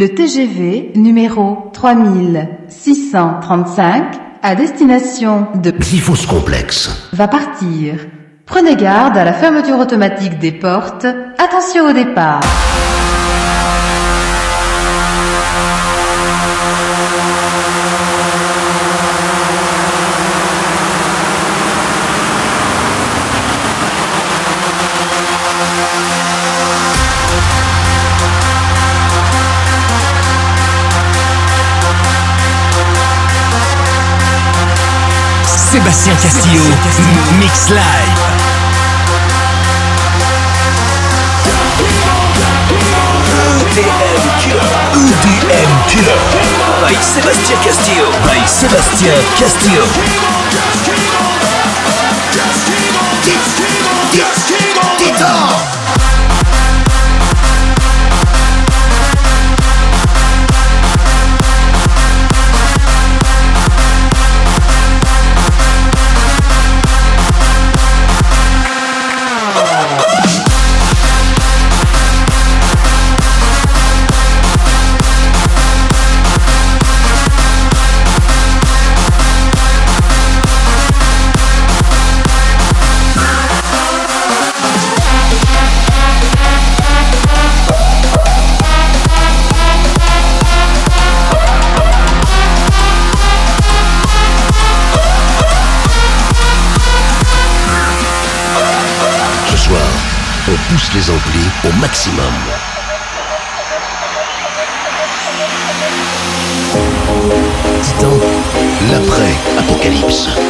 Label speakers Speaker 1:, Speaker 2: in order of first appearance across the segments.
Speaker 1: Le TGV numéro 3635 à destination de
Speaker 2: Xyphos complexe.
Speaker 1: va partir. Prenez garde à la fermeture automatique des portes. Attention au départ.
Speaker 3: Sébastien Castillo, Mix Live. EDM Killer. EDM Killer. By Sébastien Castillo. By Sébastien Castillo.
Speaker 2: Les amplis au maximum. Titan, l'après-apocalypse.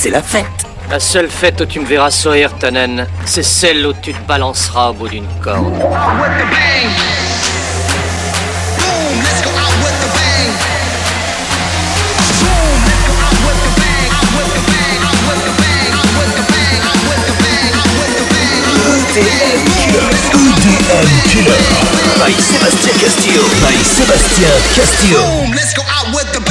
Speaker 3: C'est la fête.
Speaker 4: La seule fête où tu me verras sourire, Tannen, c'est celle où tu te balanceras au bout d'une corde.
Speaker 3: EDM Killer. EDM Killer. By Sébastien Castillo. By Sébastien Castillo.
Speaker 5: Boom, let's go out with the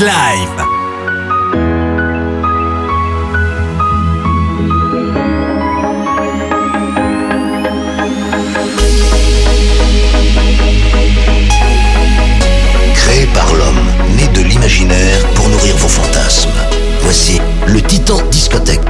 Speaker 6: Mix Live.
Speaker 2: Créé par l'homme, né de l'imaginaire pour nourrir vos fantasmes. Voici le Titan Discothèque.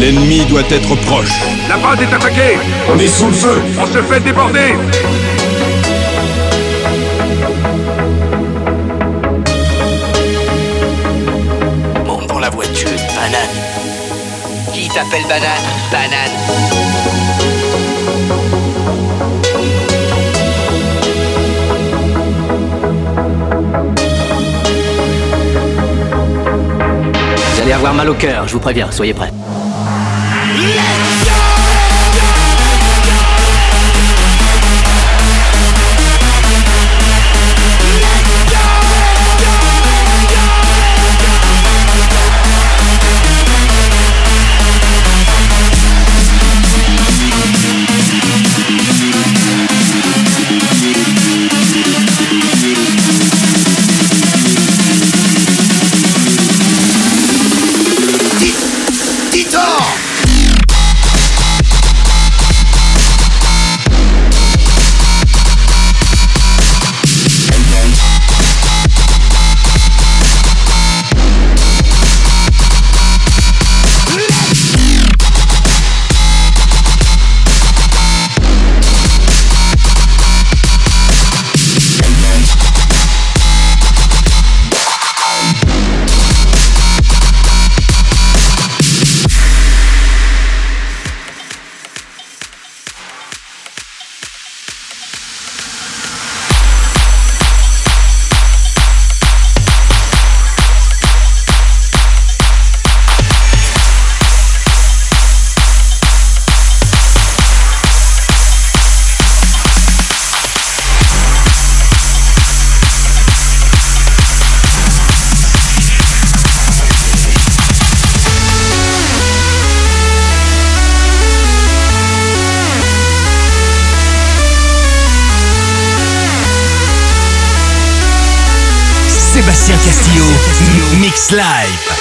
Speaker 7: L'ennemi doit être proche.
Speaker 8: La base est attaquée
Speaker 7: On est sous le feu
Speaker 8: On se fait déborder
Speaker 9: Monte dans la voiture, banane. Qui t'appelle banane? Banane.
Speaker 10: Allez avoir mal au cœur, je vous préviens, soyez prêts.
Speaker 6: Live.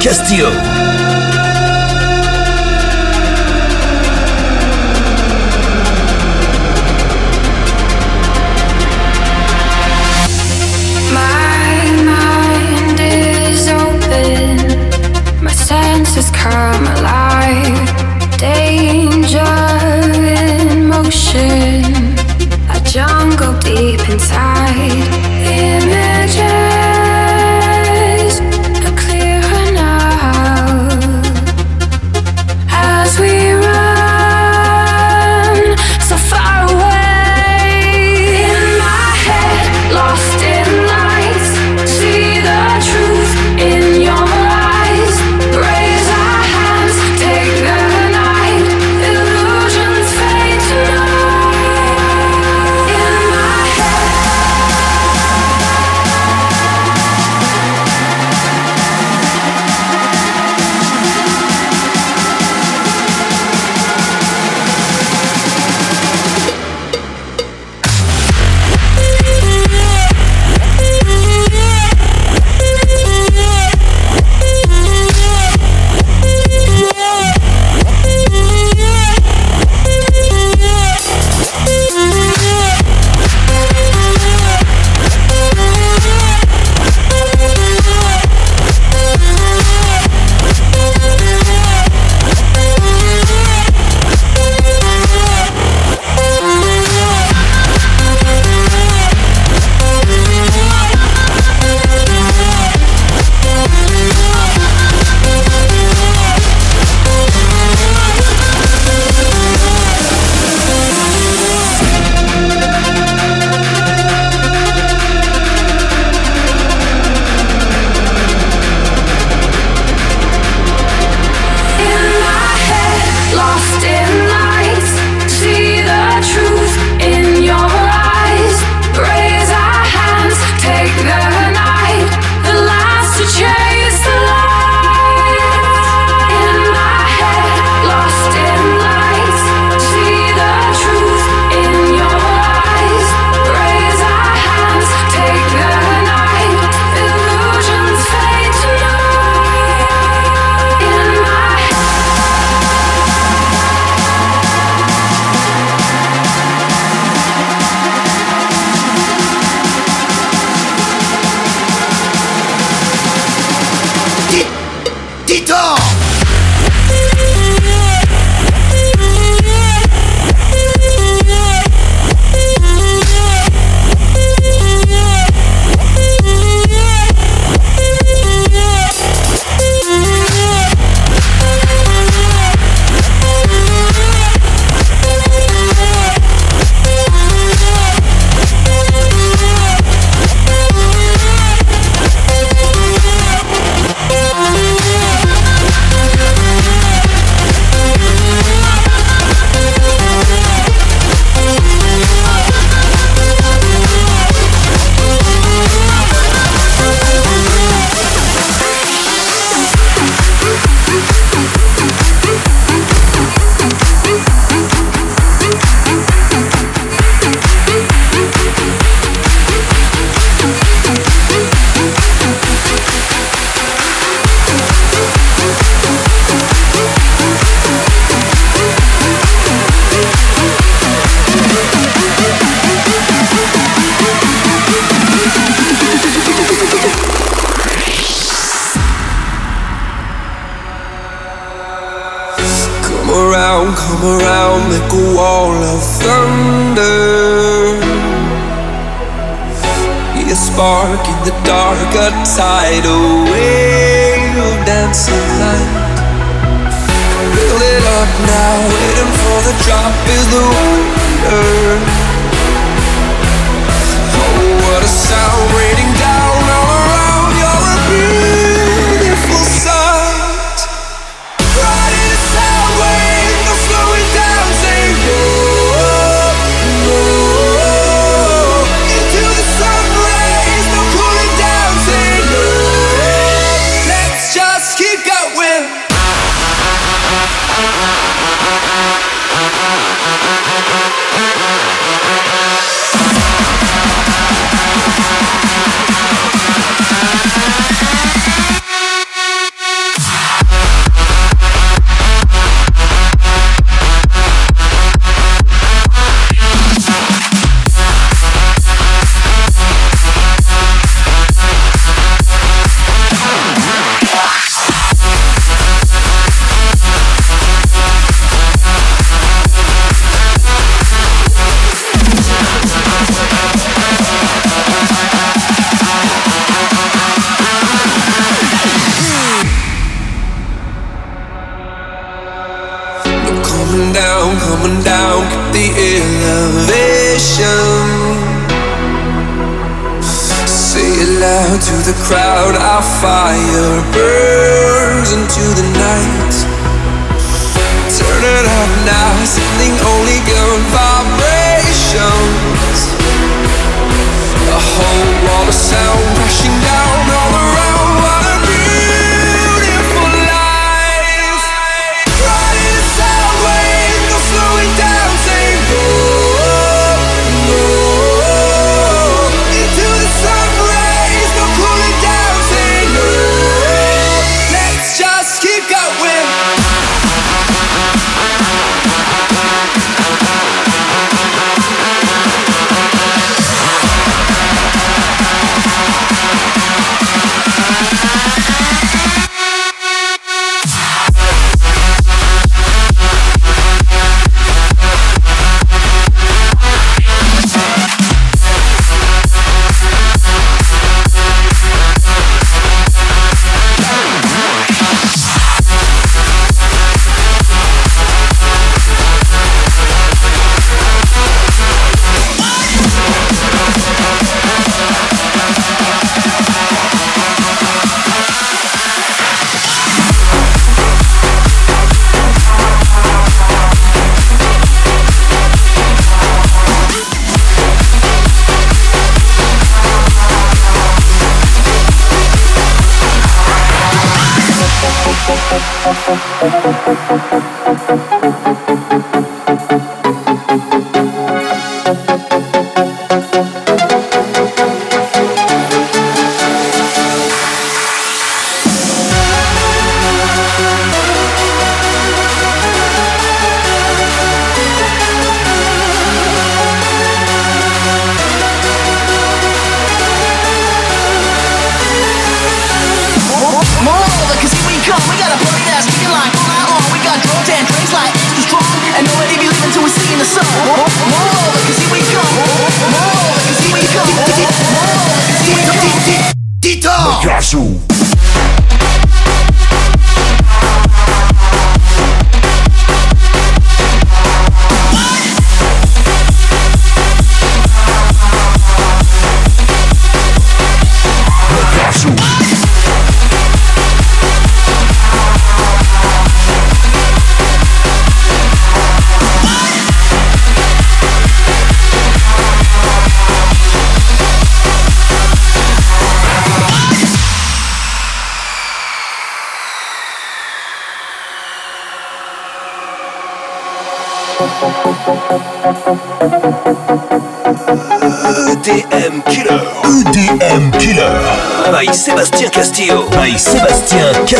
Speaker 11: Castillo.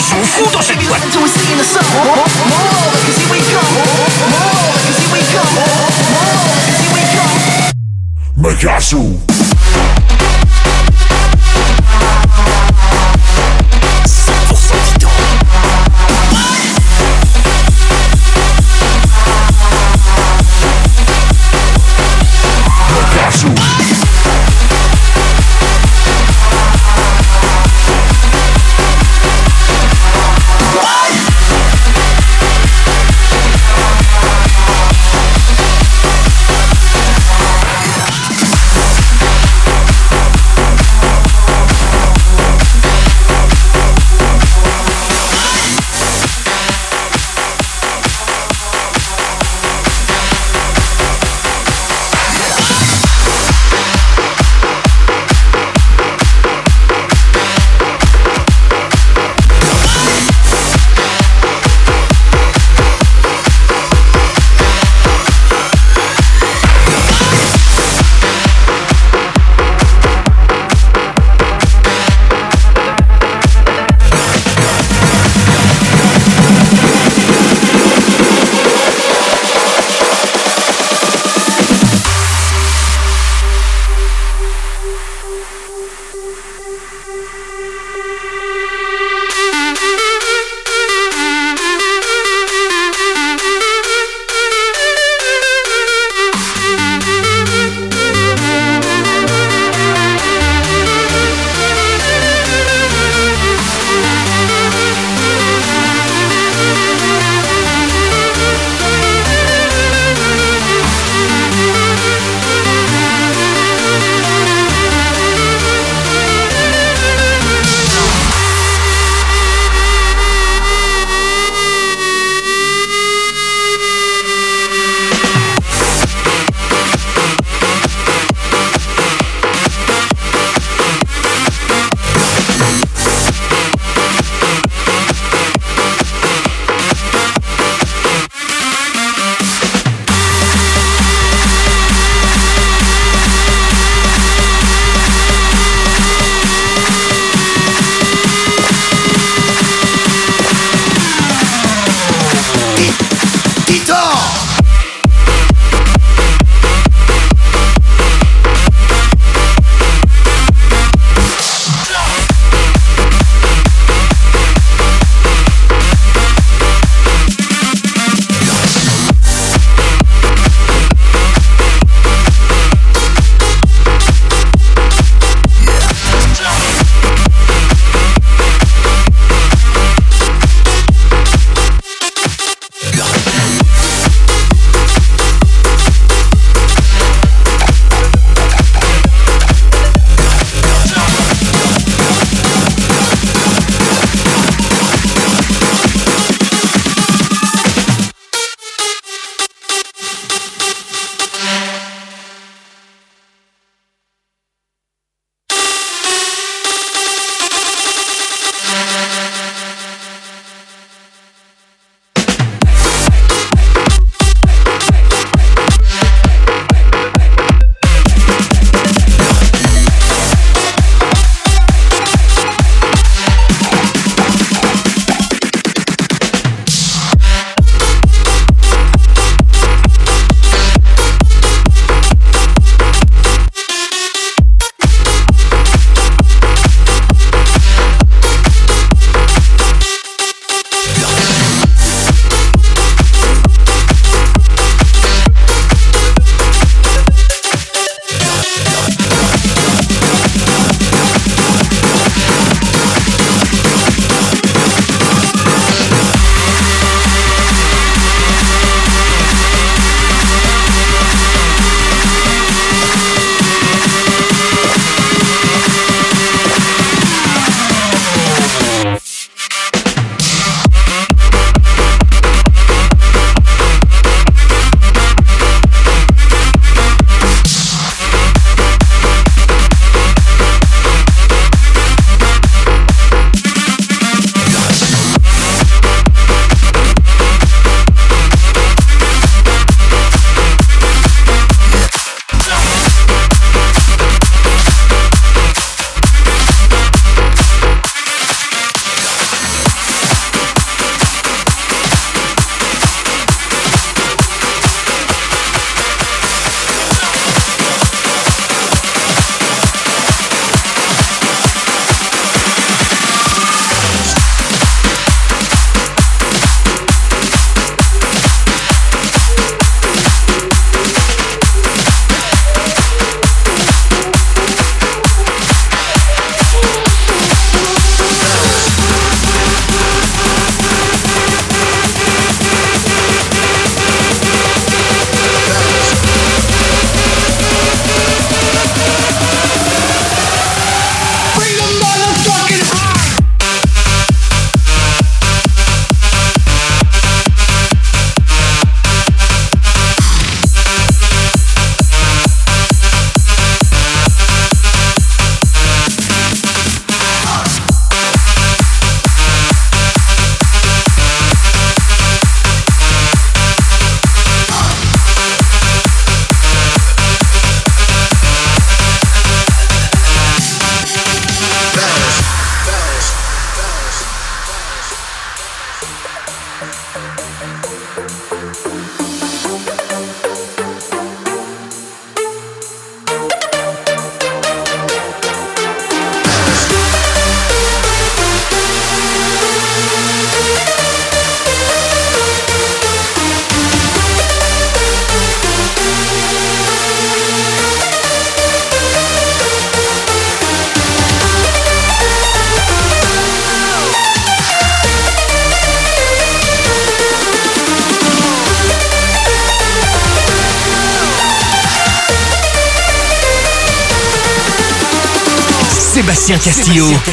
Speaker 12: tueurs. Ils sont fous dans cette boîte.
Speaker 13: Megasu.
Speaker 6: Sébastien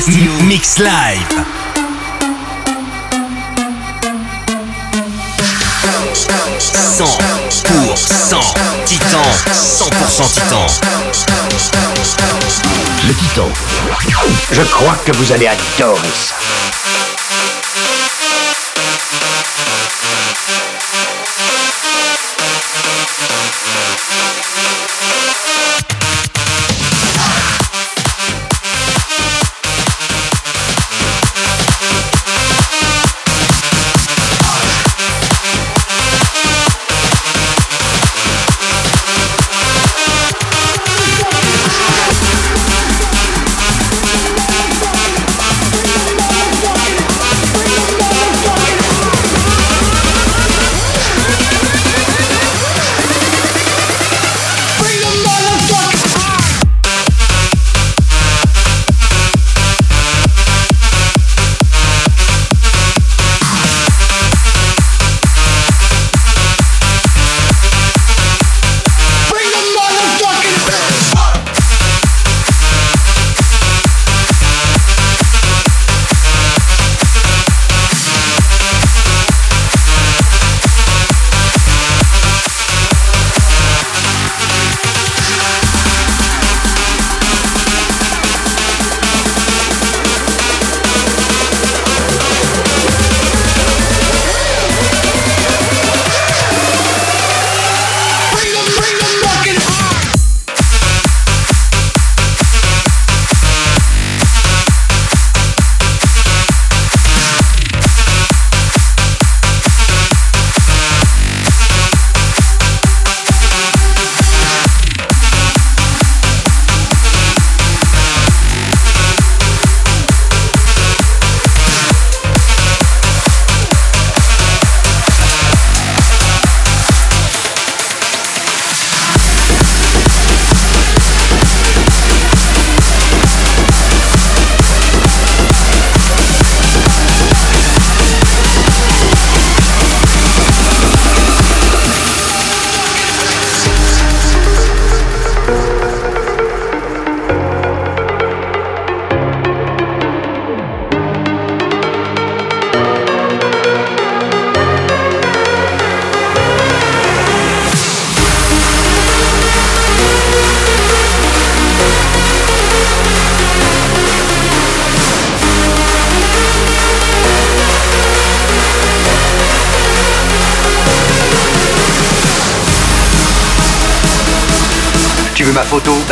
Speaker 6: Castillo, Mix Live. 100% Titan, 100% Titan.
Speaker 2: Le Titan.
Speaker 14: Je crois que vous allez adorer ça.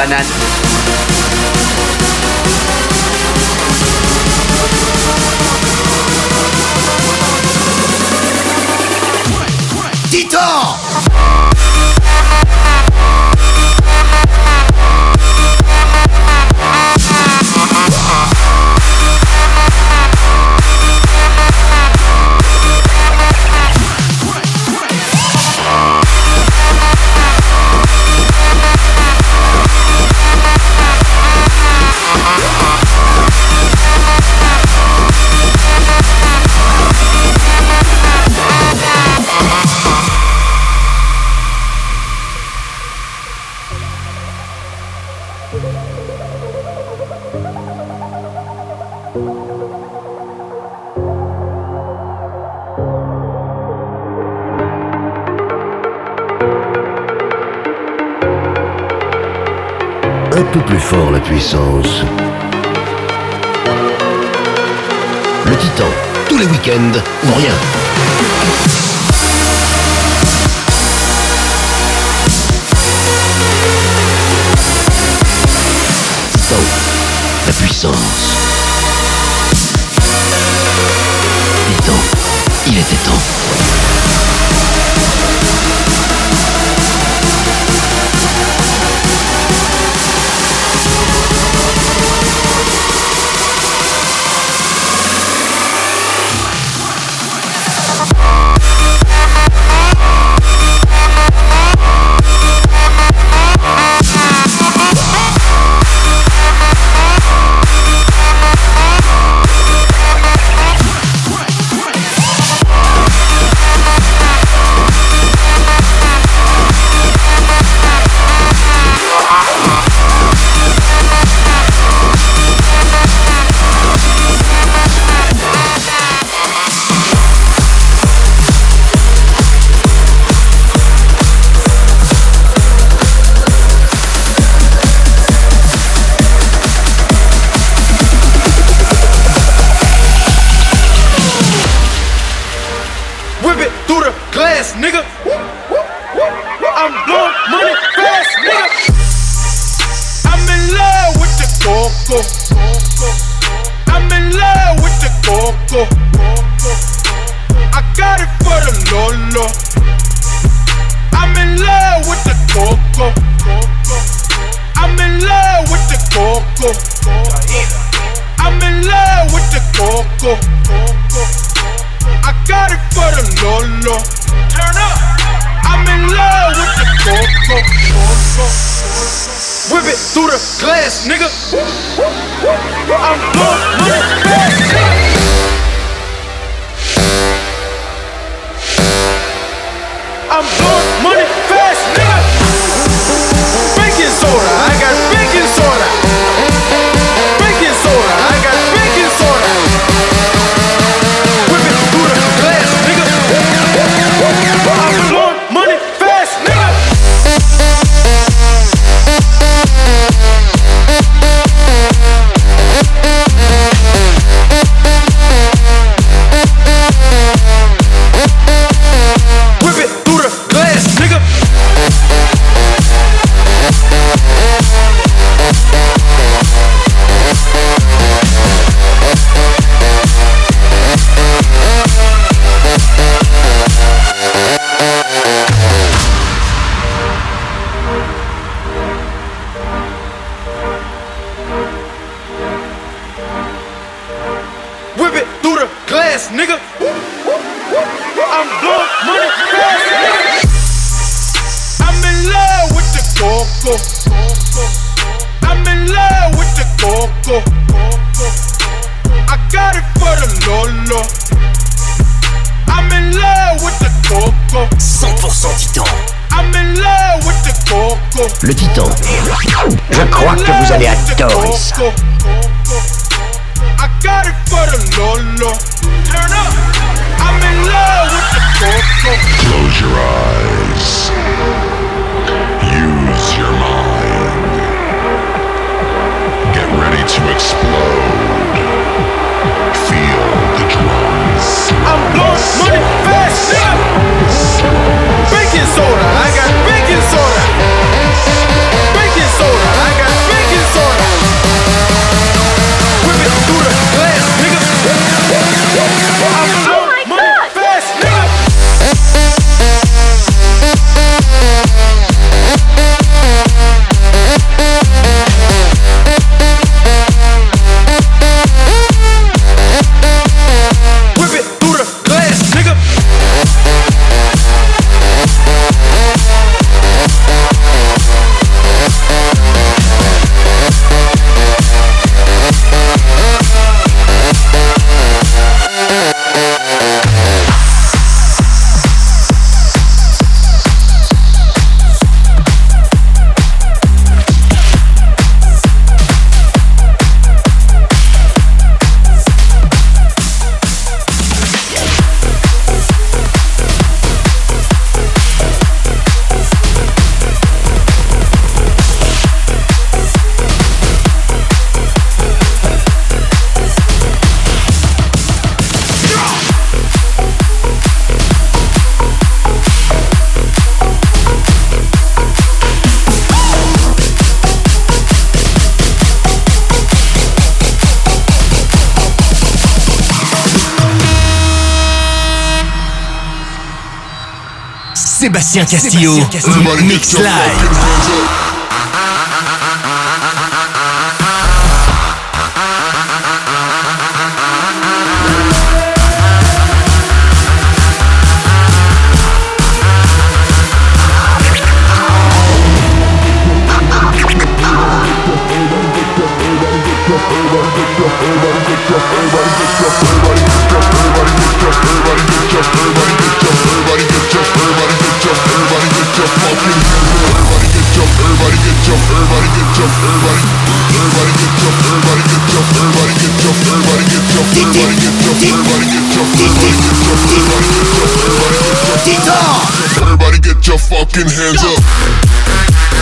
Speaker 2: Canan. Le Titan, tous les week-ends ou rien. Titan, la puissance. Titan, il était temps.
Speaker 6: Sébastien Castillo,
Speaker 15: Sébastien Castillo. Mix Live. Guitar!
Speaker 13: Everybody get your fucking hands up.